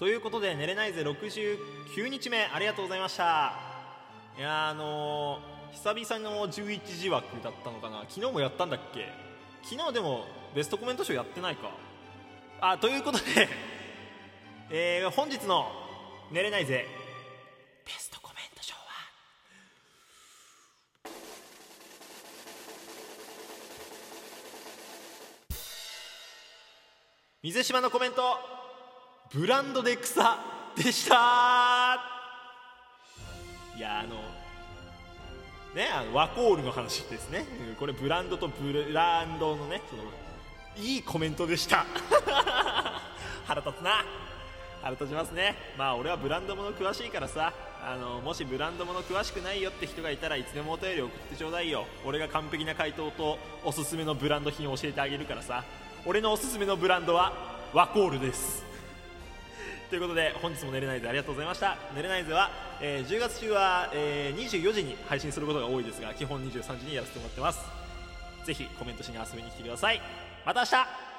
ということで寝れないぜ69日目ありがとうございました。いやあのー、久々の11時枠だったのかな。昨日もやったんだっけ？昨日でもベストコメント賞やってないか。あということで えー、本日の「寝れないぜ」ベストコメント賞は。水島のコメント。ブランドで草でした。いやあのねあのワコールの話ですね。これブランドとブランドのねそのいいコメントでした。腹立つな。腹立ちますね。まあ俺はブランドもの詳しいからさあのもしブランドもの詳しくないよって人がいたらいつでもお便り送ってちょうだいよ。俺が完璧な回答とおすすめのブランド品を教えてあげるからさ。俺のおすすめのブランドはワコールです。ということで本日も寝れないぜありがとうございました。寝れないぜは、えー、10月中は、えー、24時に配信することが多いですが基本23時にやらせてもらってますぜひコメントしに遊びに来てくださいまた明日